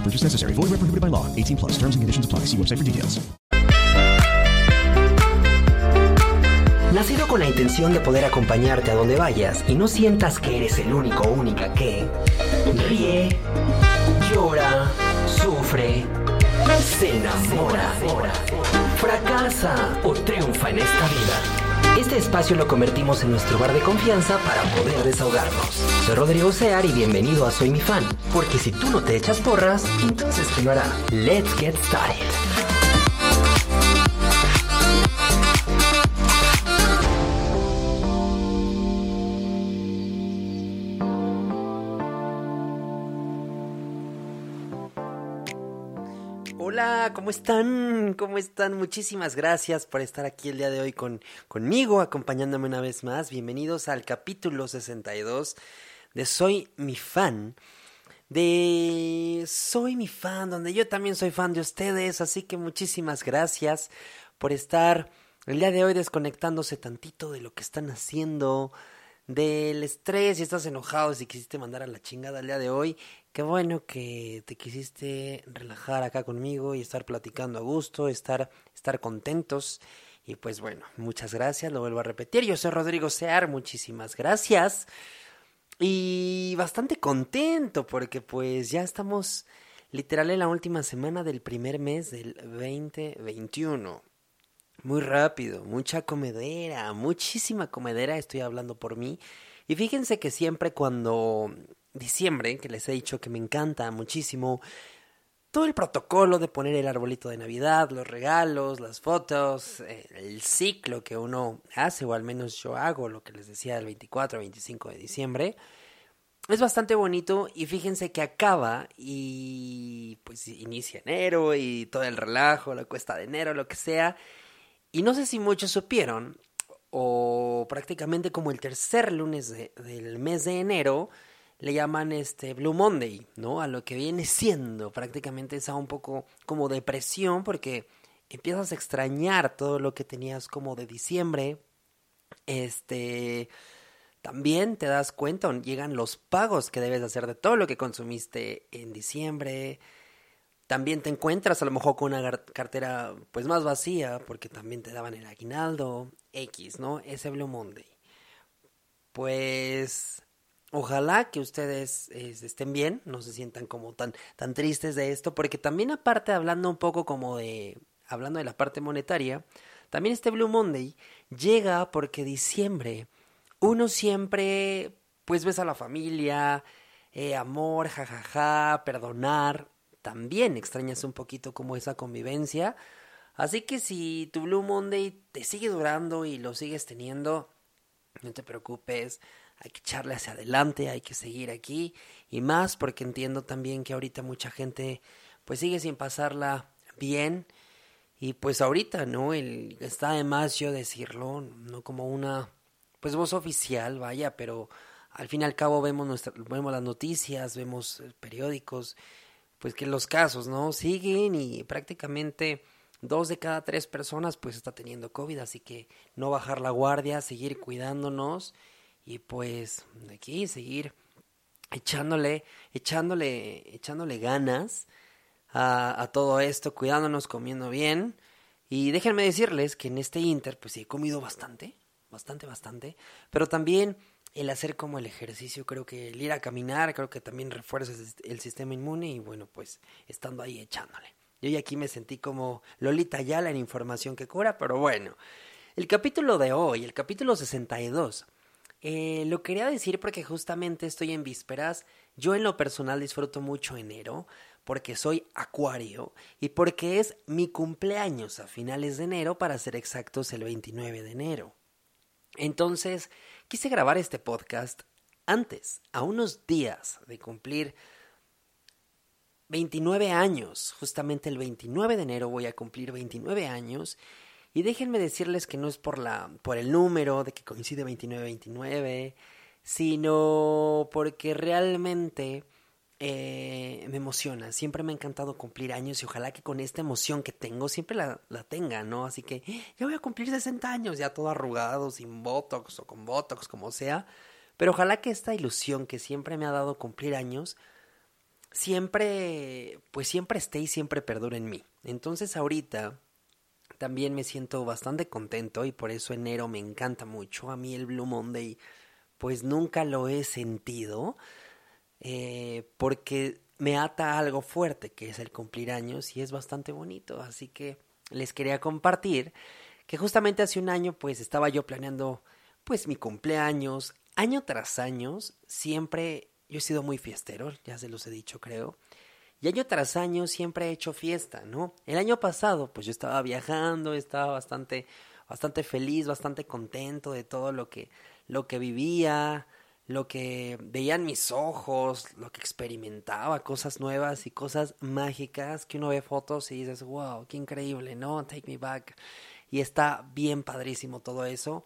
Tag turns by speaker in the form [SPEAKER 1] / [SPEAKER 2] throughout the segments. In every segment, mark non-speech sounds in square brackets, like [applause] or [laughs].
[SPEAKER 1] No purchase necessary. Void where prohibited by law. 18 plus. Terms and conditions apply. See website for details.
[SPEAKER 2] Nacido con la intención de poder acompañarte a donde vayas y no sientas que eres el único o única que ríe, llora, sufre, se enamora, fracasa o triunfa en esta vida. Este espacio lo convertimos en nuestro bar de confianza para poder desahogarnos. Soy Rodrigo Sear y bienvenido a Soy mi fan, porque si tú no te echas porras, entonces te lo hará. Let's get started. Hola, ¿cómo están? ¿Cómo están? Muchísimas gracias por estar aquí el día de hoy con, conmigo, acompañándome una vez más. Bienvenidos al capítulo 62 de Soy mi fan. De Soy mi fan, donde yo también soy fan de ustedes. Así que muchísimas gracias por estar el día de hoy desconectándose tantito de lo que están haciendo, del estrés, si estás enojado, si quisiste mandar a la chingada el día de hoy, qué bueno que te quisiste relajar acá conmigo y estar platicando a gusto, estar, estar contentos. Y pues bueno, muchas gracias, lo vuelvo a repetir. Yo soy Rodrigo Sear, muchísimas gracias. Y bastante contento porque pues ya estamos literal en la última semana del primer mes del 2021. Muy rápido, mucha comedera, muchísima comedera, estoy hablando por mí. Y fíjense que siempre cuando diciembre, que les he dicho que me encanta muchísimo, todo el protocolo de poner el arbolito de Navidad, los regalos, las fotos, eh, el ciclo que uno hace, o al menos yo hago, lo que les decía el 24 25 de diciembre, es bastante bonito y fíjense que acaba y pues inicia enero y todo el relajo, la cuesta de enero, lo que sea. Y no sé si muchos supieron, o prácticamente como el tercer lunes de- del mes de enero, le llaman este Blue Monday, ¿no? A lo que viene siendo prácticamente esa un poco como depresión, porque empiezas a extrañar todo lo que tenías como de diciembre. Este. También te das cuenta, llegan los pagos que debes hacer de todo lo que consumiste en diciembre. También te encuentras a lo mejor con una cartera pues más vacía porque también te daban el aguinaldo X, ¿no? Ese Blue Monday. Pues ojalá que ustedes eh, estén bien, no se sientan como tan tan tristes de esto porque también aparte hablando un poco como de hablando de la parte monetaria, también este Blue Monday llega porque diciembre uno siempre pues ves a la familia, eh, amor, jajaja, perdonar, también extrañas un poquito como esa convivencia. Así que si tu Blue Monday te sigue durando y lo sigues teniendo, no te preocupes, hay que echarle hacia adelante, hay que seguir aquí y más porque entiendo también que ahorita mucha gente pues sigue sin pasarla bien y pues ahorita, ¿no? El, está de más yo decirlo, no como una pues voz oficial, vaya, pero al fin y al cabo vemos nuestra, vemos las noticias, vemos eh, periódicos, pues que los casos, ¿no? Siguen y prácticamente dos de cada tres personas pues está teniendo COVID, así que no bajar la guardia, seguir cuidándonos y pues aquí seguir echándole, echándole, echándole ganas a, todo esto, cuidándonos, comiendo bien. Y déjenme decirles que en este Inter, pues he comido bastante, bastante, bastante. Pero también el hacer como el ejercicio, creo que el ir a caminar, creo que también refuerza el sistema inmune y bueno, pues estando ahí echándole. Yo ya aquí me sentí como Lolita Yala en información que cura, pero bueno. El capítulo de hoy, el capítulo 62, eh, lo quería decir porque justamente estoy en vísperas. Yo en lo personal disfruto mucho enero porque soy acuario y porque es mi cumpleaños a finales de enero, para ser exactos el 29 de enero. Entonces, quise grabar este podcast antes, a unos días de cumplir 29 años. Justamente el 29 de enero voy a cumplir 29 años. Y déjenme decirles que no es por la por el número de que coincide 29-29, sino porque realmente eh, me emociona. Siempre me ha encantado cumplir años y ojalá que con esta emoción que tengo siempre la, la tenga, ¿no? Así que ya voy a cumplir 60 años, ya todo arrugado, sin botox o con botox, como sea. Pero ojalá que esta ilusión que siempre me ha dado cumplir años, siempre, pues siempre esté y siempre perdure en mí. Entonces ahorita también me siento bastante contento y por eso enero me encanta mucho. A mí el Blue Monday pues nunca lo he sentido eh, porque me ata algo fuerte que es el cumplir años y es bastante bonito. Así que les quería compartir que justamente hace un año pues estaba yo planeando pues mi cumpleaños. Año tras año siempre yo he sido muy fiestero, ya se los he dicho creo. Y año tras año siempre he hecho fiesta, ¿no? El año pasado, pues yo estaba viajando, estaba bastante, bastante feliz, bastante contento de todo lo que, lo que vivía, lo que veían mis ojos, lo que experimentaba, cosas nuevas y cosas mágicas que uno ve fotos y dices, wow, qué increíble, ¿no? Take me back. Y está bien padrísimo todo eso.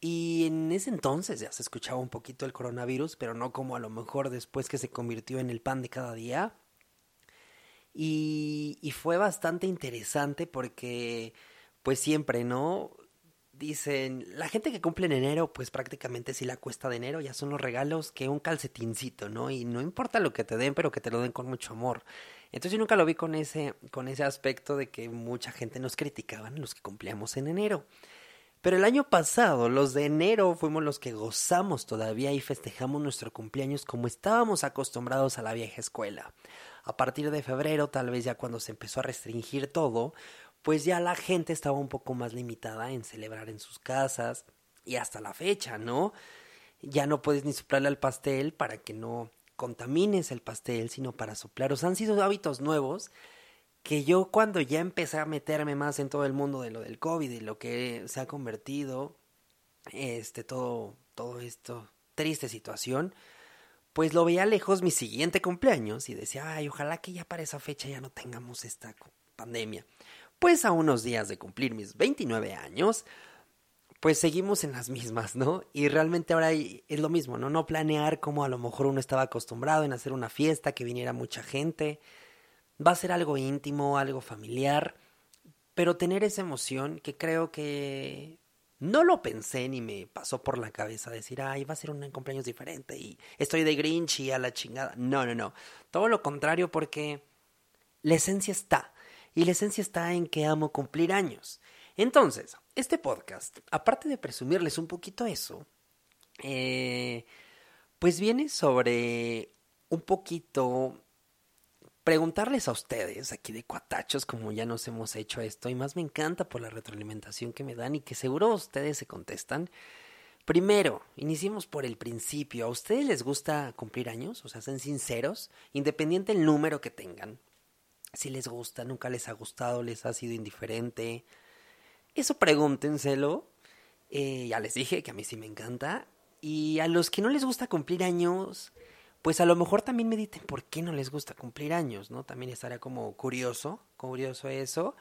[SPEAKER 2] Y en ese entonces ya se escuchaba un poquito el coronavirus, pero no como a lo mejor después que se convirtió en el pan de cada día. Y, fue bastante interesante porque, pues siempre, ¿no? Dicen, la gente que cumple en enero, pues prácticamente si la cuesta de enero ya son los regalos que un calcetincito, ¿no? Y no importa lo que te den, pero que te lo den con mucho amor. Entonces yo nunca lo vi con ese, con ese aspecto de que mucha gente nos criticaban los que cumplíamos en enero. Pero el año pasado, los de enero, fuimos los que gozamos todavía y festejamos nuestro cumpleaños como estábamos acostumbrados a la vieja escuela a partir de febrero, tal vez ya cuando se empezó a restringir todo, pues ya la gente estaba un poco más limitada en celebrar en sus casas y hasta la fecha, ¿no? Ya no puedes ni soplarle al pastel para que no contamines el pastel, sino para soplar. O han sido hábitos nuevos que yo cuando ya empecé a meterme más en todo el mundo de lo del COVID y lo que se ha convertido, este, todo, todo esto, triste situación, pues lo veía lejos mi siguiente cumpleaños y decía, ay, ojalá que ya para esa fecha ya no tengamos esta pandemia. Pues a unos días de cumplir mis 29 años, pues seguimos en las [laughs] mismas, ¿no? Y realmente ahora es lo mismo, ¿no? No planear como a lo mejor uno estaba acostumbrado en hacer una fiesta, que viniera mucha gente. Va a ser algo íntimo, algo familiar, pero tener esa emoción que creo que no lo pensé ni me pasó por la cabeza decir, ay, va a ser un cumpleaños diferente y estoy de Grinch y a la chingada. No, no, no. Todo lo contrario porque la esencia está. Y la esencia está en que amo cumplir años. Entonces, este podcast, aparte de presumirles un poquito eso, eh, pues viene sobre un poquito preguntarles a ustedes, aquí de cuatachos, como ya nos hemos hecho esto, y más me encanta por la retroalimentación que me dan y que seguro ustedes se contestan. Primero, iniciemos por el principio. ¿A ustedes les gusta cumplir años? O sea, sean sinceros, independiente del número que tengan. Si les gusta, nunca les ha gustado, les ha sido indiferente. Eso pregúntenselo. Eh, ya les dije que a mí sí me encanta. Y a los que no les gusta cumplir años, pues a lo mejor también mediten por qué no les gusta cumplir años, ¿no? También estaría como curioso, curioso eso.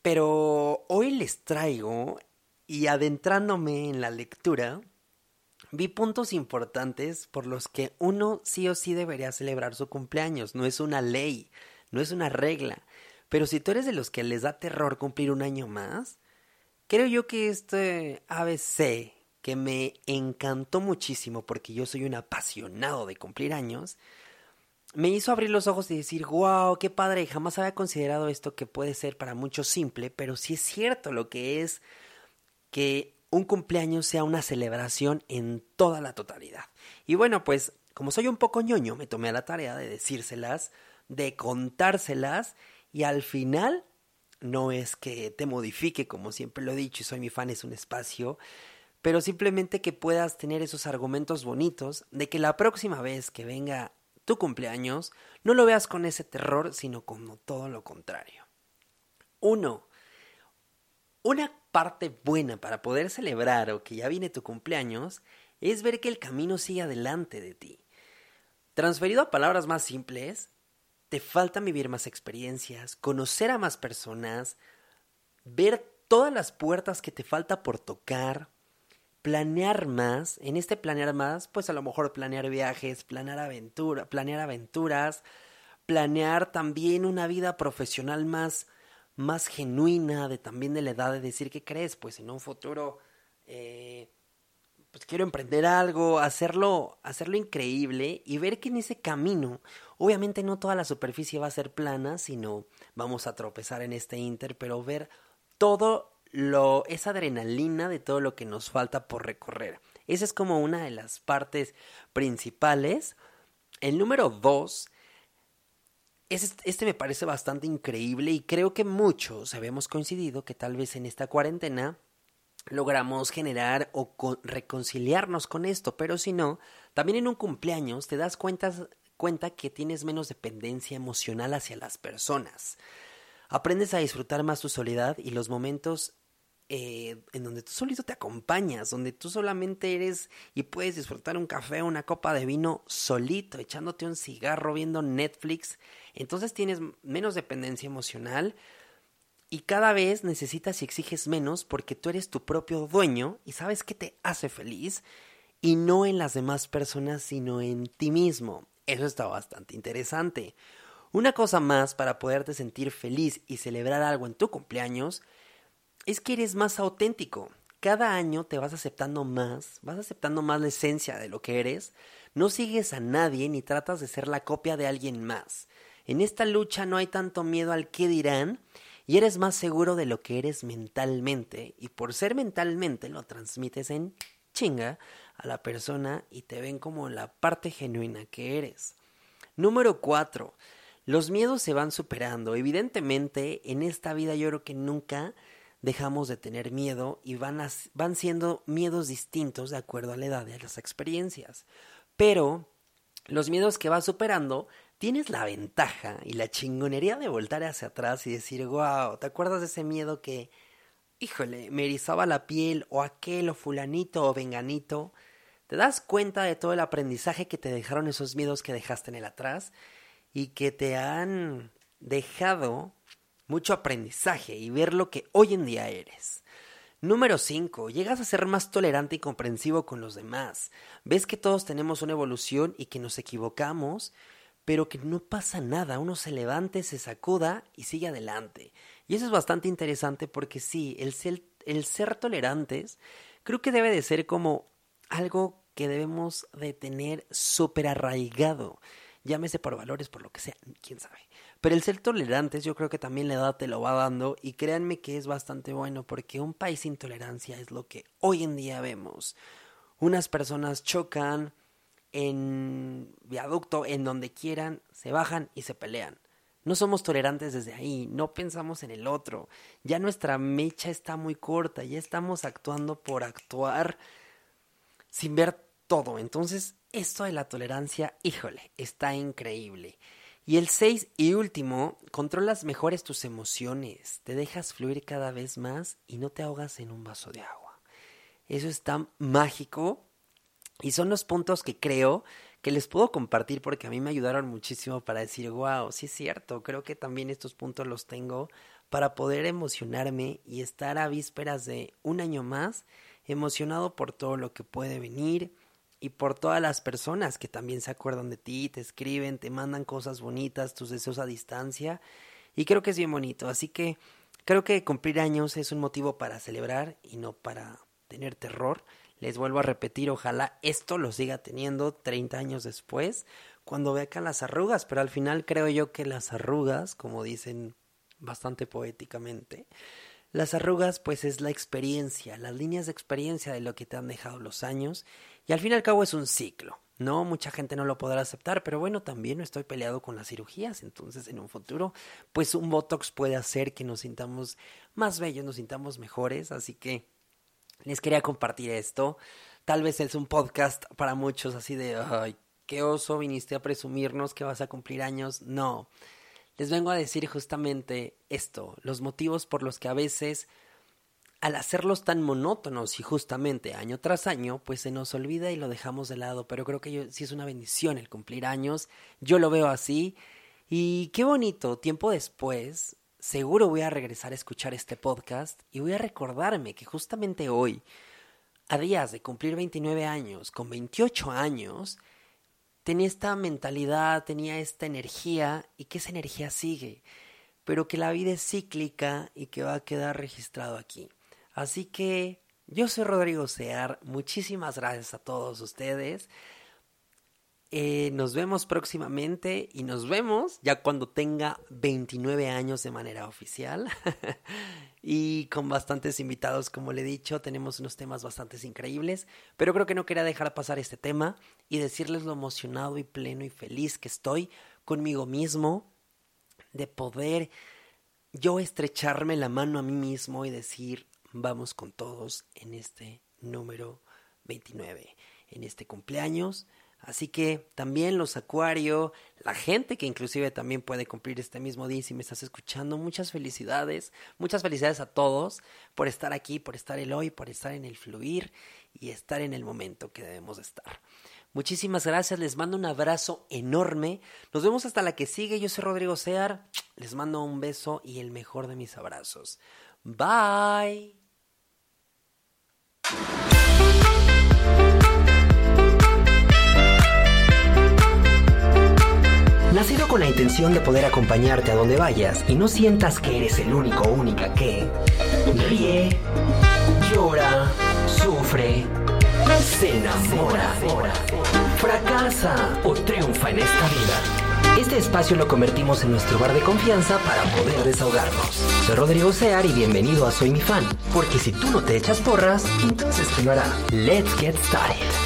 [SPEAKER 2] Pero hoy les traigo, y adentrándome en la lectura, vi puntos importantes por los que uno sí o sí debería celebrar su cumpleaños. No es una ley, no es una regla. Pero si tú eres de los que les da terror cumplir un año más, creo yo que este ABC que me encantó muchísimo porque yo soy un apasionado de cumplir años, me hizo abrir los ojos y decir, wow, qué padre, jamás había considerado esto que puede ser para muchos simple, pero sí es cierto lo que es que un cumpleaños sea una celebración en toda la totalidad. Y bueno, pues como soy un poco ñoño, me tomé a la tarea de decírselas, de contárselas y al final no es que te modifique, como siempre lo he dicho, y soy mi fan, es un espacio, pero simplemente que puedas tener esos argumentos bonitos de que la próxima vez que venga tu cumpleaños, no lo veas con ese terror, sino como todo lo contrario. Uno, una parte buena para poder celebrar o que ya viene tu cumpleaños es ver que el camino sigue adelante de ti. Transferido a palabras más simples, te falta vivir más experiencias, conocer a más personas, ver todas las puertas que te falta por tocar, planear más, en este planear más, pues a lo mejor planear viajes, planear aventura, planear aventuras, planear también una vida profesional más más genuina, de también de la edad de decir qué crees, pues en un futuro eh, pues quiero emprender algo, hacerlo, hacerlo increíble y ver que en ese camino, obviamente no toda la superficie va a ser plana, sino vamos a tropezar en este inter, pero ver todo lo, esa adrenalina de todo lo que nos falta por recorrer. Esa es como una de las partes principales. El número dos este me parece bastante increíble y creo que muchos habíamos coincidido que tal vez en esta cuarentena logramos generar o reconciliarnos con esto, pero si no, también en un cumpleaños te das cuenta, cuenta que tienes menos dependencia emocional hacia las personas. Aprendes a disfrutar más tu soledad y los momentos eh, en donde tú solito te acompañas, donde tú solamente eres y puedes disfrutar un café o una copa de vino solito, echándote un cigarro, viendo Netflix. Entonces tienes menos dependencia emocional y cada vez necesitas y exiges menos porque tú eres tu propio dueño y sabes que te hace feliz y no en las demás personas, sino en ti mismo. Eso está bastante interesante. Una cosa más para poderte sentir feliz y celebrar algo en tu cumpleaños es que eres más auténtico. Cada año te vas aceptando más, vas aceptando más la esencia de lo que eres, no sigues a nadie ni tratas de ser la copia de alguien más. En esta lucha no hay tanto miedo al qué dirán y eres más seguro de lo que eres mentalmente y por ser mentalmente lo transmites en chinga a la persona y te ven como la parte genuina que eres. Número 4. Los miedos se van superando. Evidentemente, en esta vida yo creo que nunca dejamos de tener miedo y van, van siendo miedos distintos de acuerdo a la edad y a las experiencias. Pero los miedos que vas superando, tienes la ventaja y la chingonería de voltar hacia atrás y decir, wow, ¿te acuerdas de ese miedo que, híjole, me erizaba la piel o aquel o fulanito o venganito? Te das cuenta de todo el aprendizaje que te dejaron esos miedos que dejaste en el atrás y que te han dejado mucho aprendizaje y ver lo que hoy en día eres. Número 5. Llegas a ser más tolerante y comprensivo con los demás. Ves que todos tenemos una evolución y que nos equivocamos, pero que no pasa nada. Uno se levante, se sacuda y sigue adelante. Y eso es bastante interesante porque sí, el ser, el ser tolerantes creo que debe de ser como algo que debemos de tener súper arraigado. Llámese por valores, por lo que sea, quién sabe. Pero el ser tolerantes yo creo que también la edad te lo va dando y créanme que es bastante bueno porque un país sin tolerancia es lo que hoy en día vemos. Unas personas chocan en viaducto, en donde quieran, se bajan y se pelean. No somos tolerantes desde ahí, no pensamos en el otro. Ya nuestra mecha está muy corta, ya estamos actuando por actuar sin ver todo. Entonces, esto de la tolerancia, híjole, está increíble. Y el 6 y último, controlas mejores tus emociones, te dejas fluir cada vez más y no te ahogas en un vaso de agua. Eso está mágico y son los puntos que creo que les puedo compartir porque a mí me ayudaron muchísimo para decir, wow, sí es cierto, creo que también estos puntos los tengo para poder emocionarme y estar a vísperas de un año más emocionado por todo lo que puede venir, y por todas las personas que también se acuerdan de ti, te escriben, te mandan cosas bonitas, tus deseos a distancia. Y creo que es bien bonito. Así que creo que cumplir años es un motivo para celebrar y no para tener terror. Les vuelvo a repetir, ojalá esto lo siga teniendo 30 años después, cuando vea las arrugas, pero al final creo yo que las arrugas, como dicen bastante poéticamente, las arrugas pues es la experiencia, las líneas de experiencia de lo que te han dejado los años y al fin y al cabo es un ciclo. No, mucha gente no lo podrá aceptar, pero bueno, también estoy peleado con las cirugías, entonces en un futuro, pues un Botox puede hacer que nos sintamos más bellos, nos sintamos mejores, así que les quería compartir esto. Tal vez es un podcast para muchos así de, ay, qué oso, viniste a presumirnos que vas a cumplir años. No, les vengo a decir justamente esto, los motivos por los que a veces al hacerlos tan monótonos y justamente año tras año, pues se nos olvida y lo dejamos de lado, pero creo que sí es una bendición el cumplir años, yo lo veo así. Y qué bonito, tiempo después, seguro voy a regresar a escuchar este podcast y voy a recordarme que justamente hoy, a días de cumplir 29 años, con 28 años, tenía esta mentalidad, tenía esta energía y que esa energía sigue, pero que la vida es cíclica y que va a quedar registrado aquí. Así que yo soy Rodrigo Sear, muchísimas gracias a todos ustedes. Eh, nos vemos próximamente y nos vemos ya cuando tenga 29 años de manera oficial [laughs] y con bastantes invitados, como le he dicho, tenemos unos temas bastante increíbles, pero creo que no quería dejar pasar este tema y decirles lo emocionado y pleno y feliz que estoy conmigo mismo de poder yo estrecharme la mano a mí mismo y decir, vamos con todos en este número 29, en este cumpleaños. Así que también los Acuario, la gente que inclusive también puede cumplir este mismo día si me estás escuchando, muchas felicidades, muchas felicidades a todos por estar aquí, por estar el hoy, por estar en el fluir y estar en el momento que debemos estar. Muchísimas gracias, les mando un abrazo enorme. Nos vemos hasta la que sigue. Yo soy Rodrigo Sear. Les mando un beso y el mejor de mis abrazos. Bye.
[SPEAKER 3] Nacido con la intención de poder acompañarte a donde vayas y no sientas que eres el único o única que ríe, llora, sufre, se enamora, fracasa o triunfa en esta vida. Este espacio lo convertimos en nuestro bar de confianza para poder desahogarnos. Soy Rodrigo Sear y bienvenido a Soy mi fan, porque si tú no te echas porras, entonces ¿qué lo hará? Let's get started.